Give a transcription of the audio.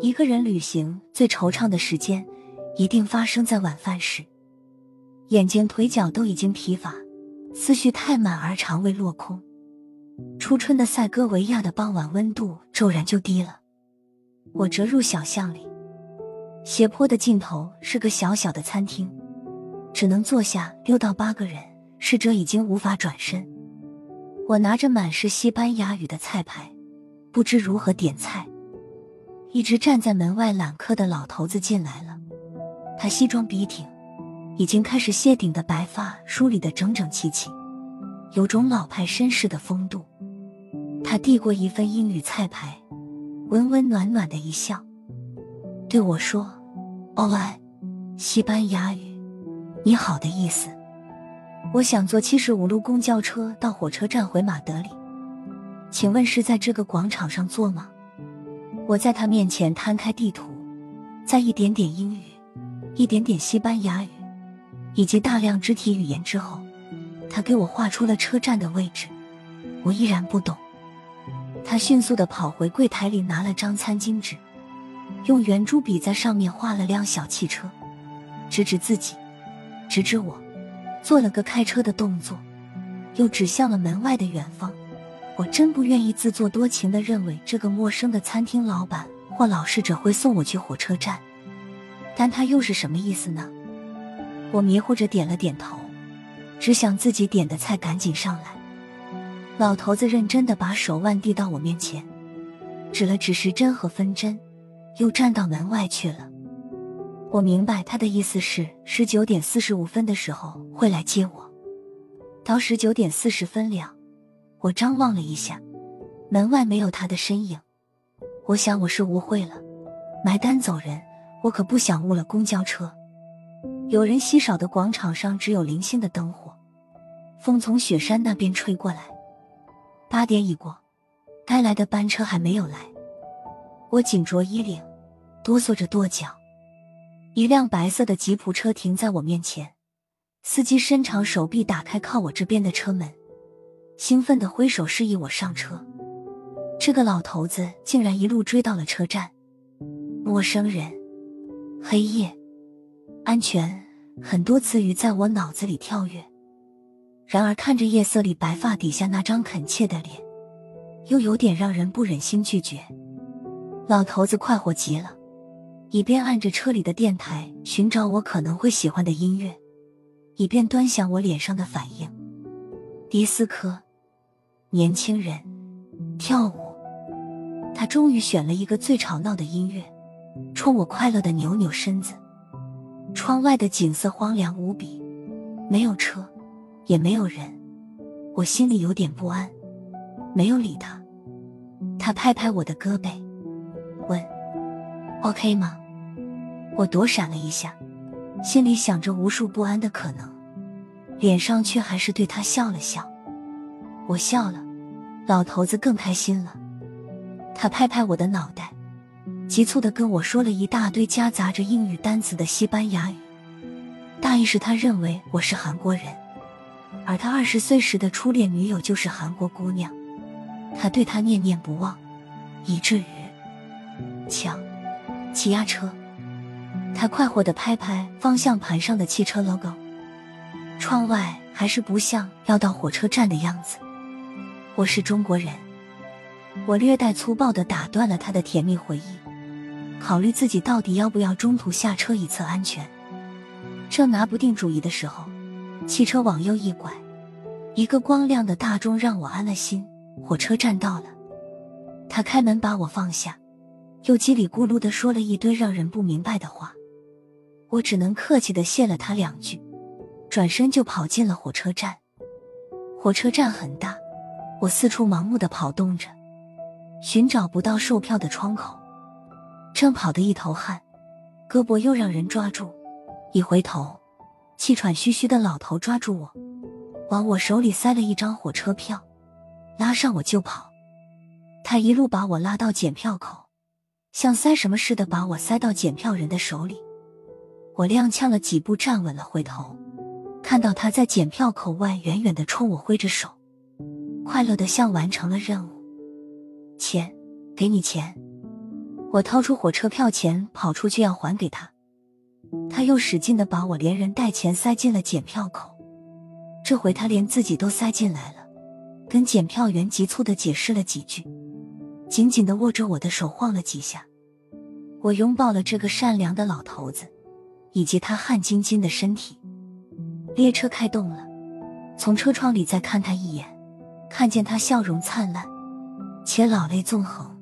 一个人旅行最惆怅的时间，一定发生在晚饭时。眼睛、腿脚都已经疲乏，思绪太满而肠胃落空。初春的塞戈维亚的傍晚，温度骤然就低了。我折入小巷里，斜坡的尽头是个小小的餐厅，只能坐下六到八个人，侍者已经无法转身。我拿着满是西班牙语的菜牌，不知如何点菜。一直站在门外揽客的老头子进来了，他西装笔挺，已经开始谢顶的白发梳理的整整齐齐，有种老派绅士的风度。他递过一份英语菜牌，温温暖暖的一笑，对我说：“哦，爱，西班牙语，你好的意思。”我想坐七十五路公交车到火车站回马德里，请问是在这个广场上坐吗？我在他面前摊开地图，在一点点英语、一点点西班牙语以及大量肢体语言之后，他给我画出了车站的位置。我依然不懂。他迅速的跑回柜台里拿了张餐巾纸，用圆珠笔在上面画了辆小汽车，指指自己，指指我，做了个开车的动作，又指向了门外的远方。我真不愿意自作多情的认为这个陌生的餐厅老板或老侍者会送我去火车站，但他又是什么意思呢？我迷糊着点了点头，只想自己点的菜赶紧上来。老头子认真的把手腕递到我面前，指了指时针和分针，又站到门外去了。我明白他的意思是十九点四十五分的时候会来接我，到十九点四十分了。我张望了一下，门外没有他的身影。我想我是误会了，买单走人。我可不想误了公交车。有人稀少的广场上只有零星的灯火，风从雪山那边吹过来。八点已过，该来的班车还没有来。我紧着衣领，哆嗦着跺脚。一辆白色的吉普车停在我面前，司机伸长手臂打开靠我这边的车门。兴奋的挥手示意我上车，这个老头子竟然一路追到了车站。陌生人，黑夜，安全，很多词语在我脑子里跳跃。然而看着夜色里白发底下那张恳切的脸，又有点让人不忍心拒绝。老头子快活极了，一边按着车里的电台寻找我可能会喜欢的音乐，一边端详我脸上的反应。迪斯科。年轻人跳舞，他终于选了一个最吵闹的音乐，冲我快乐的扭扭身子。窗外的景色荒凉无比，没有车，也没有人，我心里有点不安，没有理他。他拍拍我的胳膊，问：“OK 吗？”我躲闪了一下，心里想着无数不安的可能，脸上却还是对他笑了笑。我笑了。老头子更开心了，他拍拍我的脑袋，急促的跟我说了一大堆夹杂着英语单词的西班牙语，大意是他认为我是韩国人，而他二十岁时的初恋女友就是韩国姑娘，他对她念念不忘，以至于抢挤压车。他快活的拍拍方向盘上的汽车 logo，窗外还是不像要到火车站的样子。我是中国人，我略带粗暴的打断了他的甜蜜回忆，考虑自己到底要不要中途下车以测安全。正拿不定主意的时候，汽车往右一拐，一个光亮的大钟让我安了心。火车站到了，他开门把我放下，又叽里咕噜的说了一堆让人不明白的话，我只能客气的谢了他两句，转身就跑进了火车站。火车站很大。我四处盲目的跑动着，寻找不到售票的窗口，正跑得一头汗，胳膊又让人抓住。一回头，气喘吁吁的老头抓住我，往我手里塞了一张火车票，拉上我就跑。他一路把我拉到检票口，像塞什么似的把我塞到检票人的手里。我踉跄了几步站稳了，回头看到他在检票口外远远的冲我挥着手。快乐的像完成了任务，钱，给你钱。我掏出火车票钱，跑出去要还给他，他又使劲的把我连人带钱塞进了检票口。这回他连自己都塞进来了，跟检票员急促的解释了几句，紧紧的握着我的手晃了几下。我拥抱了这个善良的老头子，以及他汗津津的身体。列车开动了，从车窗里再看他一眼，看见他笑容灿烂，且老泪纵横。